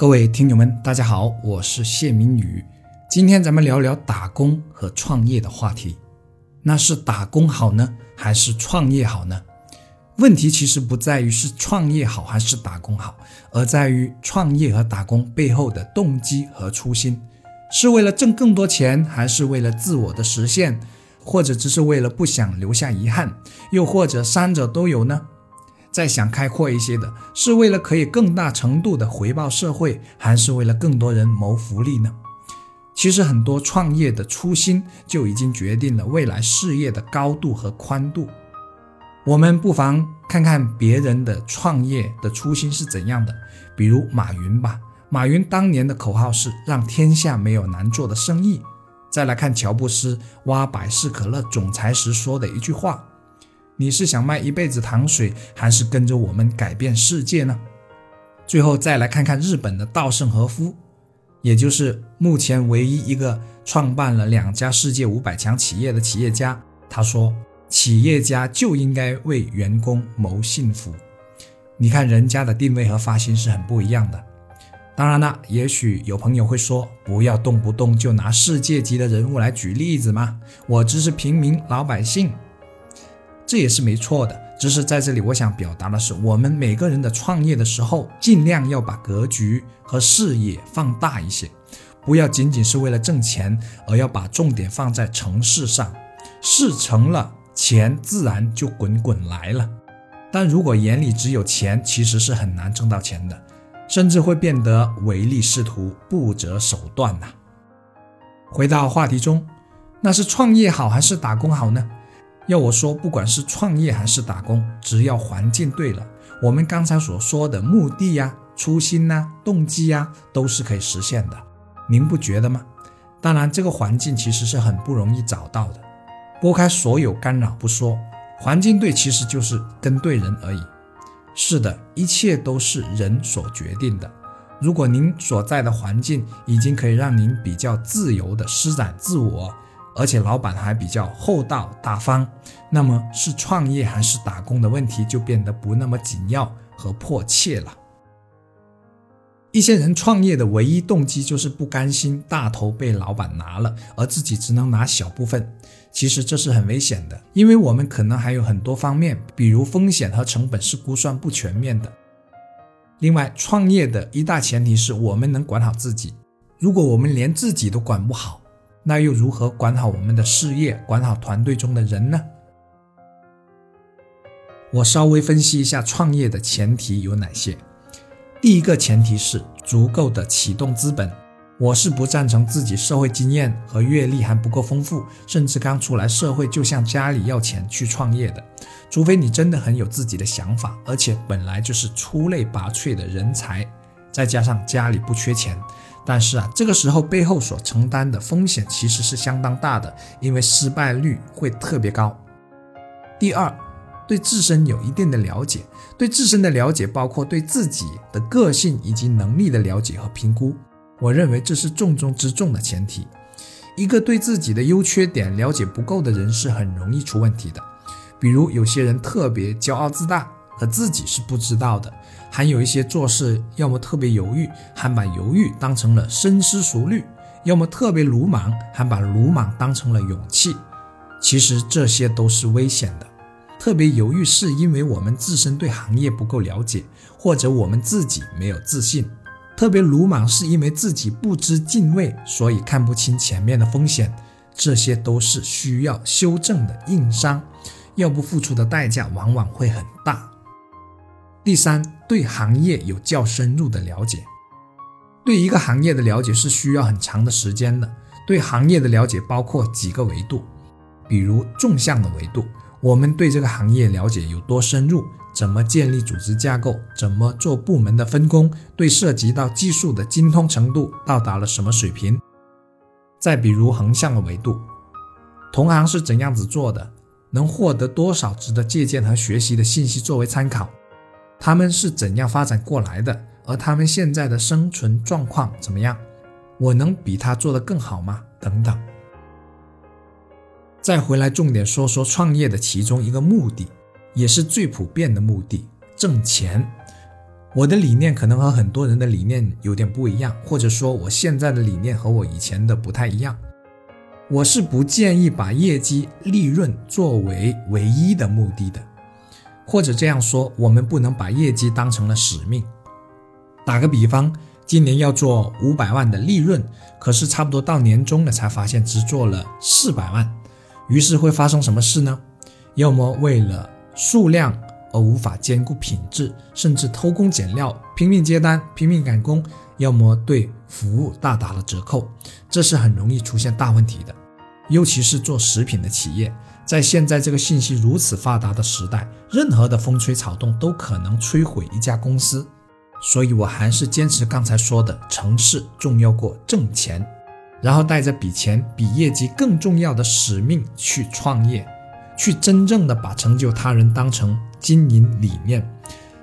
各位听友们，大家好，我是谢明宇。今天咱们聊聊打工和创业的话题。那是打工好呢，还是创业好呢？问题其实不在于是创业好还是打工好，而在于创业和打工背后的动机和初心，是为了挣更多钱，还是为了自我的实现，或者只是为了不想留下遗憾，又或者三者都有呢？再想开阔一些的，是为了可以更大程度的回报社会，还是为了更多人谋福利呢？其实很多创业的初心就已经决定了未来事业的高度和宽度。我们不妨看看别人的创业的初心是怎样的，比如马云吧。马云当年的口号是“让天下没有难做的生意”。再来看乔布斯挖百事可乐总裁时说的一句话。你是想卖一辈子糖水，还是跟着我们改变世界呢？最后再来看看日本的稻盛和夫，也就是目前唯一一个创办了两家世界五百强企业的企业家。他说：“企业家就应该为员工谋幸福。”你看人家的定位和发心是很不一样的。当然了，也许有朋友会说：“不要动不动就拿世界级的人物来举例子嘛，我只是平民老百姓。”这也是没错的，只是在这里我想表达的是，我们每个人的创业的时候，尽量要把格局和视野放大一些，不要仅仅是为了挣钱，而要把重点放在成事上。事成了，钱自然就滚滚来了。但如果眼里只有钱，其实是很难挣到钱的，甚至会变得唯利是图、不择手段呐。回到话题中，那是创业好还是打工好呢？要我说，不管是创业还是打工，只要环境对了，我们刚才所说的目的呀、初心呐、动机呀，都是可以实现的。您不觉得吗？当然，这个环境其实是很不容易找到的。拨开所有干扰不说，环境对其实就是跟对人而已。是的，一切都是人所决定的。如果您所在的环境已经可以让您比较自由地施展自我，而且老板还比较厚道大方，那么是创业还是打工的问题就变得不那么紧要和迫切了。一些人创业的唯一动机就是不甘心大头被老板拿了，而自己只能拿小部分。其实这是很危险的，因为我们可能还有很多方面，比如风险和成本是估算不全面的。另外，创业的一大前提是我们能管好自己。如果我们连自己都管不好，那又如何管好我们的事业，管好团队中的人呢？我稍微分析一下创业的前提有哪些。第一个前提是足够的启动资本。我是不赞成自己社会经验和阅历还不够丰富，甚至刚出来社会就向家里要钱去创业的。除非你真的很有自己的想法，而且本来就是出类拔萃的人才，再加上家里不缺钱。但是啊，这个时候背后所承担的风险其实是相当大的，因为失败率会特别高。第二，对自身有一定的了解，对自身的了解包括对自己的个性以及能力的了解和评估。我认为这是重中之重的前提。一个对自己的优缺点了解不够的人是很容易出问题的。比如有些人特别骄傲自大。他自己是不知道的，还有一些做事要么特别犹豫，还把犹豫当成了深思熟虑；要么特别鲁莽，还把鲁莽当成了勇气。其实这些都是危险的。特别犹豫是因为我们自身对行业不够了解，或者我们自己没有自信；特别鲁莽是因为自己不知敬畏，所以看不清前面的风险。这些都是需要修正的硬伤，要不付出的代价往往会很大。第三，对行业有较深入的了解。对一个行业的了解是需要很长的时间的。对行业的了解包括几个维度，比如纵向的维度，我们对这个行业了解有多深入，怎么建立组织架构，怎么做部门的分工，对涉及到技术的精通程度到达了什么水平。再比如横向的维度，同行是怎样子做的，能获得多少值得借鉴和学习的信息作为参考。他们是怎样发展过来的？而他们现在的生存状况怎么样？我能比他做得更好吗？等等。再回来重点说说创业的其中一个目的，也是最普遍的目的——挣钱。我的理念可能和很多人的理念有点不一样，或者说我现在的理念和我以前的不太一样。我是不建议把业绩、利润作为唯一的目的的，或者这样说，我们不能把业绩当成了使命。打个比方，今年要做五百万的利润，可是差不多到年终了才发现只做了四百万，于是会发生什么事呢？要么为了数量。而无法兼顾品质，甚至偷工减料、拼命接单、拼命赶工，要么对服务大打了折扣，这是很容易出现大问题的。尤其是做食品的企业，在现在这个信息如此发达的时代，任何的风吹草动都可能摧毁一家公司。所以我还是坚持刚才说的，成事重要过挣钱，然后带着比钱、比业绩更重要的使命去创业。去真正的把成就他人当成经营理念，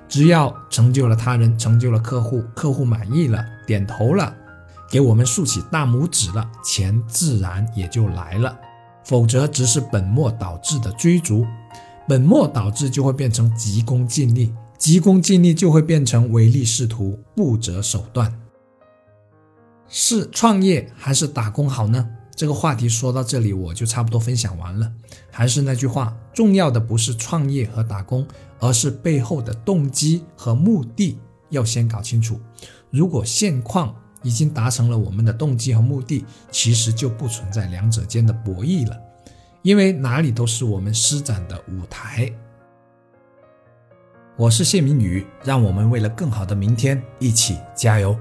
只要成就了他人，成就了客户，客户满意了，点头了，给我们竖起大拇指了，钱自然也就来了。否则只是本末倒置的追逐，本末倒置就会变成急功近利，急功近利就会变成唯利是图，不择手段。是创业还是打工好呢？这个话题说到这里，我就差不多分享完了。还是那句话，重要的不是创业和打工，而是背后的动机和目的要先搞清楚。如果现况已经达成了我们的动机和目的，其实就不存在两者间的博弈了，因为哪里都是我们施展的舞台。我是谢明宇，让我们为了更好的明天一起加油。